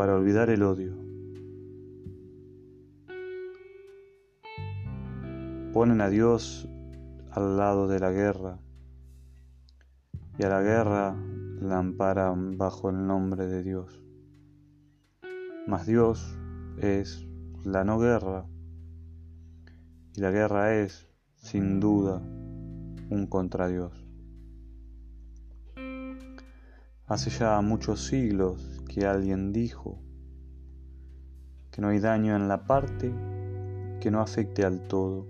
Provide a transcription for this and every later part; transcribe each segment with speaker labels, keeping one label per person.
Speaker 1: para olvidar el odio. Ponen a Dios al lado de la guerra y a la guerra la amparan bajo el nombre de Dios. Mas Dios es la no guerra y la guerra es, sin duda, un contra Dios. Hace ya muchos siglos que alguien dijo que no hay daño en la parte que no afecte al todo.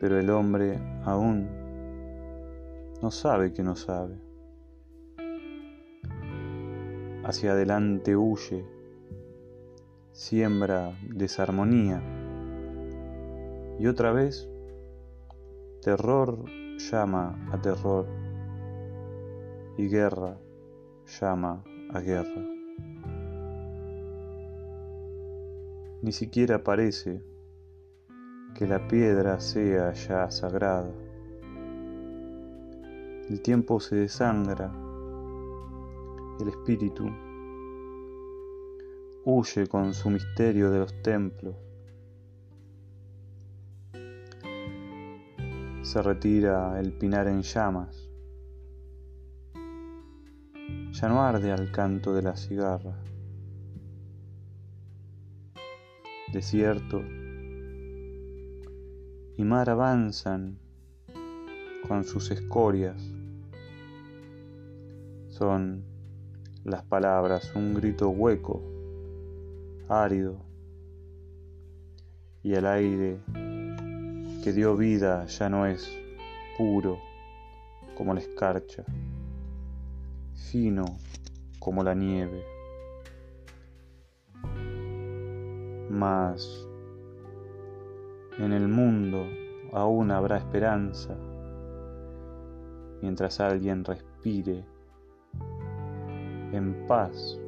Speaker 1: Pero el hombre aún no sabe que no sabe. Hacia adelante huye, siembra desarmonía y otra vez terror llama a terror y guerra llama a guerra. Ni siquiera parece que la piedra sea ya sagrada. El tiempo se desangra, el espíritu huye con su misterio de los templos. Se retira el pinar en llamas ya no arde al canto de la cigarra. Desierto y mar avanzan con sus escorias. Son las palabras un grito hueco, árido, y el aire que dio vida ya no es puro como la escarcha fino como la nieve. Mas en el mundo aún habrá esperanza mientras alguien respire en paz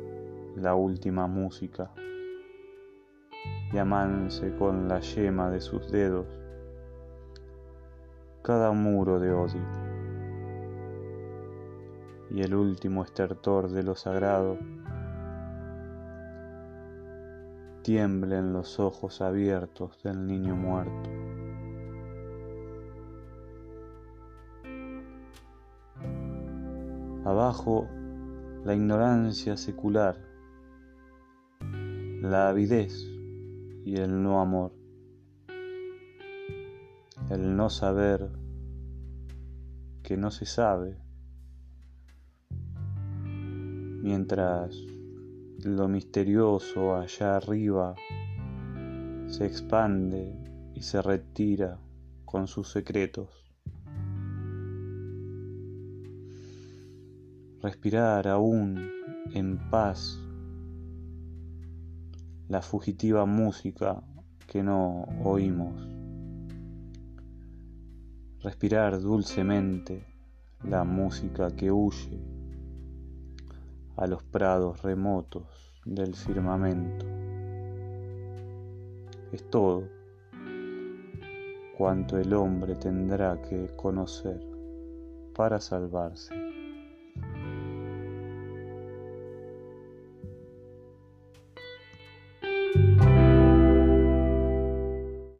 Speaker 1: la última música y amanse con la yema de sus dedos cada muro de odio y el último estertor de lo sagrado, tiemblen los ojos abiertos del niño muerto. Abajo la ignorancia secular, la avidez y el no amor, el no saber que no se sabe mientras lo misterioso allá arriba se expande y se retira con sus secretos. Respirar aún en paz la fugitiva música que no oímos. Respirar dulcemente la música que huye a los prados remotos del firmamento. Es todo cuanto el hombre tendrá que conocer para salvarse.